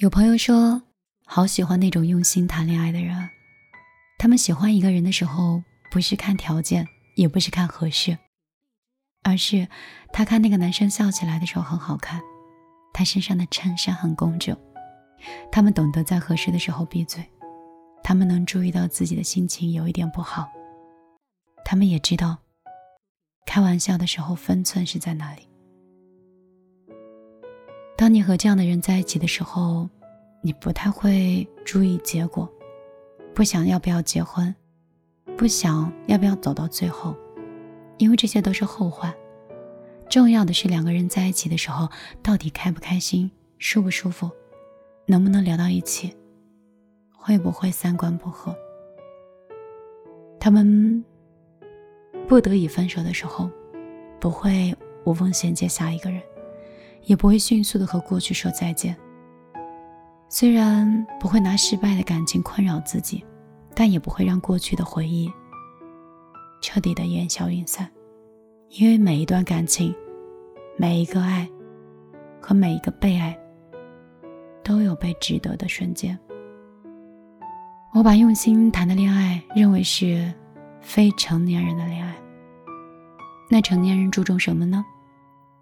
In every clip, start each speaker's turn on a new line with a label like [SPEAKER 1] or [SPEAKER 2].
[SPEAKER 1] 有朋友说，好喜欢那种用心谈恋爱的人。他们喜欢一个人的时候，不是看条件，也不是看合适，而是他看那个男生笑起来的时候很好看，他身上的衬衫很工整。他们懂得在合适的时候闭嘴，他们能注意到自己的心情有一点不好，他们也知道开玩笑的时候分寸是在哪里。当你和这样的人在一起的时候，你不太会注意结果，不想要不要结婚，不想要不要走到最后，因为这些都是后话。重要的是两个人在一起的时候，到底开不开心，舒不舒服，能不能聊到一起，会不会三观不合。他们不得已分手的时候，不会无缝衔接下一个人。也不会迅速的和过去说再见。虽然不会拿失败的感情困扰自己，但也不会让过去的回忆彻底的烟消云散。因为每一段感情，每一个爱和每一个被爱，都有被值得的瞬间。我把用心谈的恋爱认为是非成年人的恋爱。那成年人注重什么呢？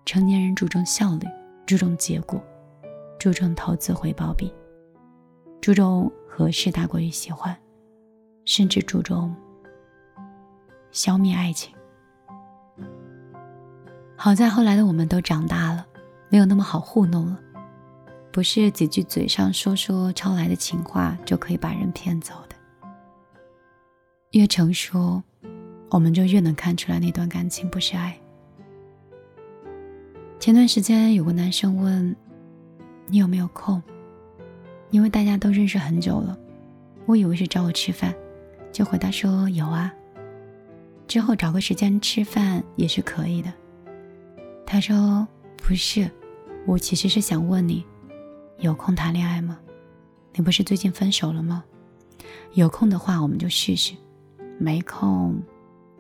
[SPEAKER 1] 成年人注重效率，注重结果，注重投资回报比，注重合适大过于喜欢，甚至注重消灭爱情。好在后来的我们都长大了，没有那么好糊弄了，不是几句嘴上说说抄来的情话就可以把人骗走的。越成熟，我们就越能看出来那段感情不是爱。前段时间有个男生问：“你有没有空？”因为大家都认识很久了，我以为是找我吃饭，就回答说有啊。之后找个时间吃饭也是可以的。他说：“不是，我其实是想问你，有空谈恋爱吗？你不是最近分手了吗？有空的话我们就试试，没空，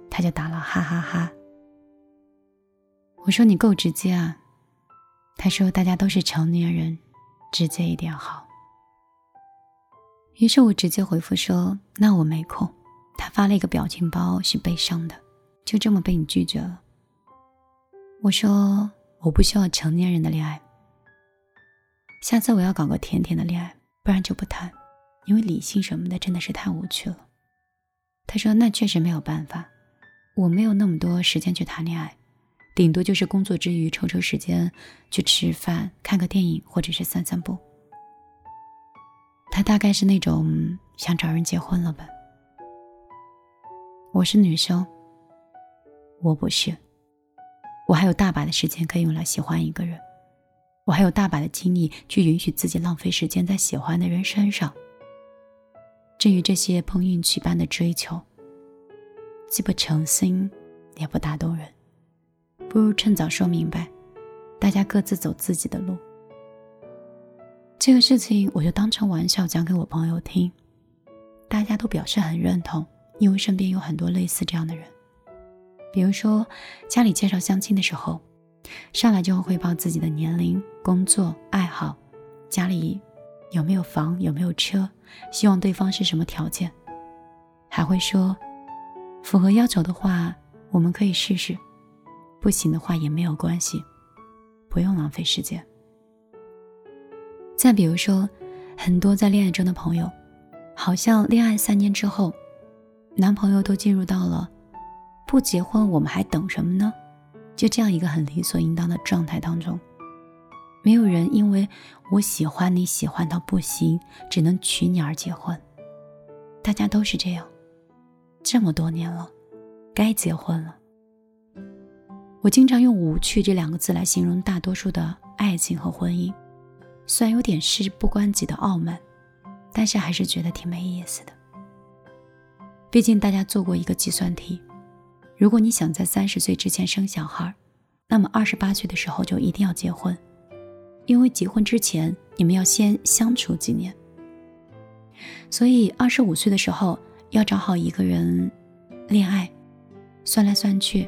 [SPEAKER 1] 他就打了哈哈哈。”我说你够直接啊，他说大家都是成年人，直接一点好。于是我直接回复说那我没空。他发了一个表情包，是悲伤的，就这么被你拒绝了。我说我不需要成年人的恋爱，下次我要搞个甜甜的恋爱，不然就不谈，因为理性什么的真的是太无趣了。他说那确实没有办法，我没有那么多时间去谈恋爱。顶多就是工作之余抽抽时间去吃饭、看个电影，或者是散散步。他大概是那种想找人结婚了吧？我是女生，我不是，我还有大把的时间可以用来喜欢一个人，我还有大把的精力去允许自己浪费时间在喜欢的人身上。至于这些碰运气般的追求，既不诚心，也不打动人。不如趁早说明白，大家各自走自己的路。这个事情我就当成玩笑讲给我朋友听，大家都表示很认同，因为身边有很多类似这样的人。比如说，家里介绍相亲的时候，上来就会汇报自己的年龄、工作、爱好，家里有没有房、有没有车，希望对方是什么条件，还会说，符合要求的话，我们可以试试。不行的话也没有关系，不用浪费时间。再比如说，很多在恋爱中的朋友，好像恋爱三年之后，男朋友都进入到了不结婚我们还等什么呢？就这样一个很理所应当的状态当中，没有人因为我喜欢你喜欢到不行，只能娶你而结婚。大家都是这样，这么多年了，该结婚了。我经常用“无趣”这两个字来形容大多数的爱情和婚姻，虽然有点事不关己的傲慢，但是还是觉得挺没意思的。毕竟大家做过一个计算题：如果你想在三十岁之前生小孩，那么二十八岁的时候就一定要结婚，因为结婚之前你们要先相处几年。所以二十五岁的时候要找好一个人恋爱，算来算去。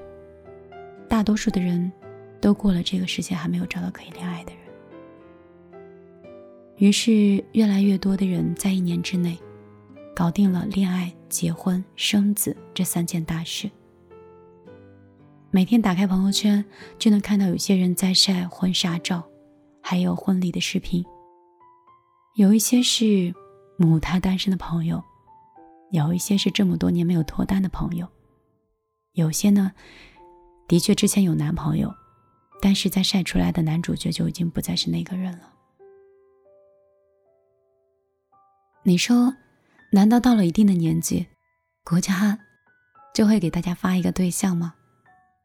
[SPEAKER 1] 大多数的人都过了这个时间，还没有找到可以恋爱的人。于是，越来越多的人在一年之内，搞定了恋爱、结婚、生子这三件大事。每天打开朋友圈，就能看到有些人在晒婚纱照，还有婚礼的视频。有一些是母胎单身的朋友，有一些是这么多年没有脱单的朋友，有些呢，的确之前有男朋友，但是在晒出来的男主角就已经不再是那个人了。你说，难道到了一定的年纪，国家就会给大家发一个对象吗？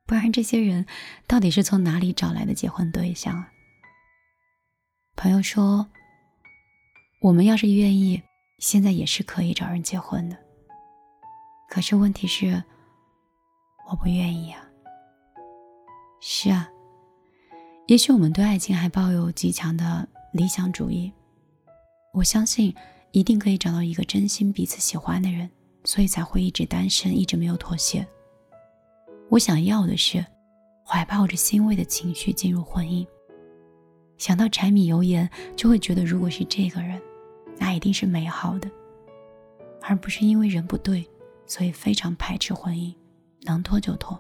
[SPEAKER 1] 不然这些人到底是从哪里找来的结婚对象啊？朋友说，我们要是愿意，现在也是可以找人结婚的。可是问题是，我不愿意啊。是啊，也许我们对爱情还抱有极强的理想主义，我相信。一定可以找到一个真心彼此喜欢的人，所以才会一直单身，一直没有妥协。我想要的是怀抱着欣慰的情绪进入婚姻。想到柴米油盐，就会觉得如果是这个人，那一定是美好的，而不是因为人不对，所以非常排斥婚姻，能拖就拖。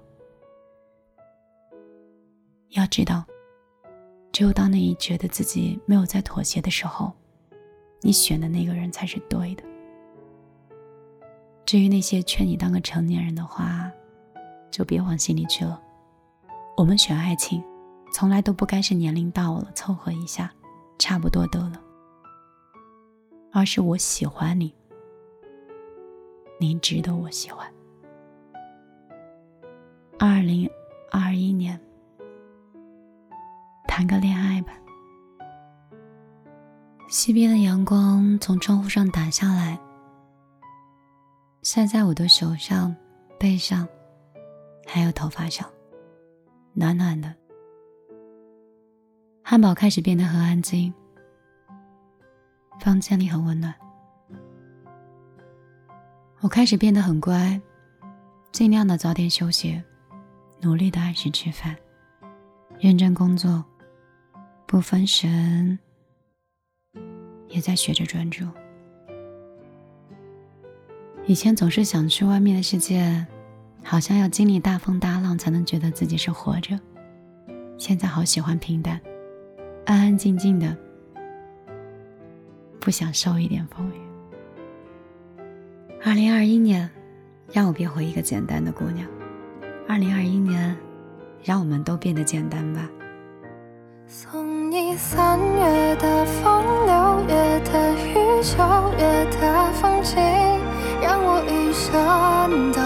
[SPEAKER 1] 要知道，只有当你觉得自己没有在妥协的时候。你选的那个人才是对的。至于那些劝你当个成年人的话，就别往心里去了。我们选爱情，从来都不该是年龄到了凑合一下，差不多得了，而是我喜欢你，你值得我喜欢。二零二一年，谈个恋爱吧。西边的阳光从窗户上打下来，晒在我的手上、背上，还有头发上，暖暖的。汉堡开始变得很安静，房间里很温暖。我开始变得很乖，尽量的早点休息，努力的按时吃饭，认真工作，不分神。也在学着专注。以前总是想去外面的世界，好像要经历大风大浪才能觉得自己是活着。现在好喜欢平淡，安安静静的，不想受一点风雨。二零二一年，让我变回一个简单的姑娘。二零二一年，让我们都变得简单吧。
[SPEAKER 2] 送你三月的风，六月的雨，九月的风景，让我一生都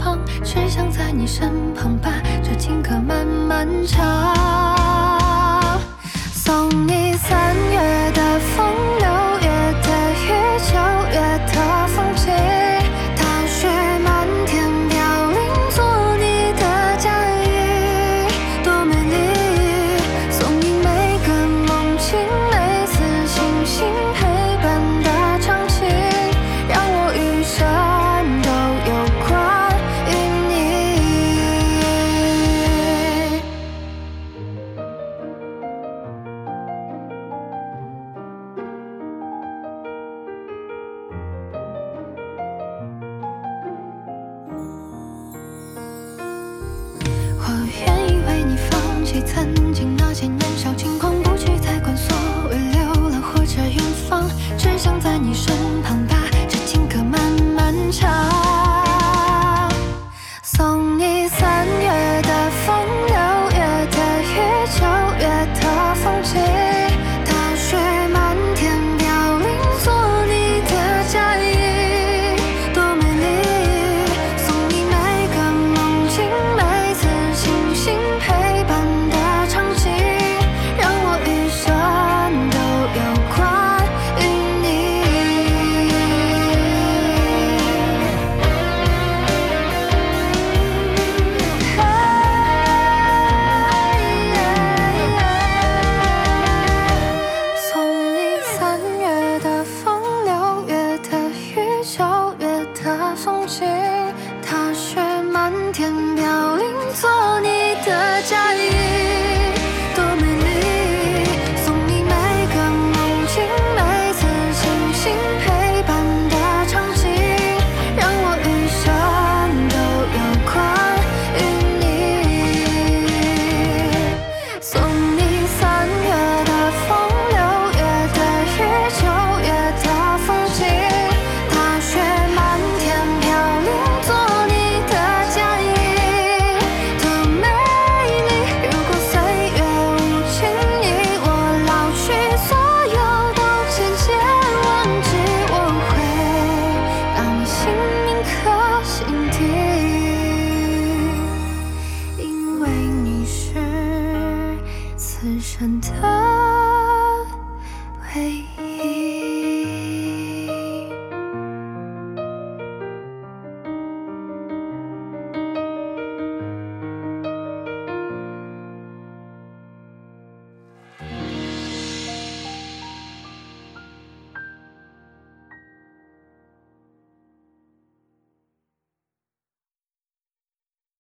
[SPEAKER 2] 方，只想在你身旁，把这情歌慢慢唱。送你三月的风，六月的雨，九月的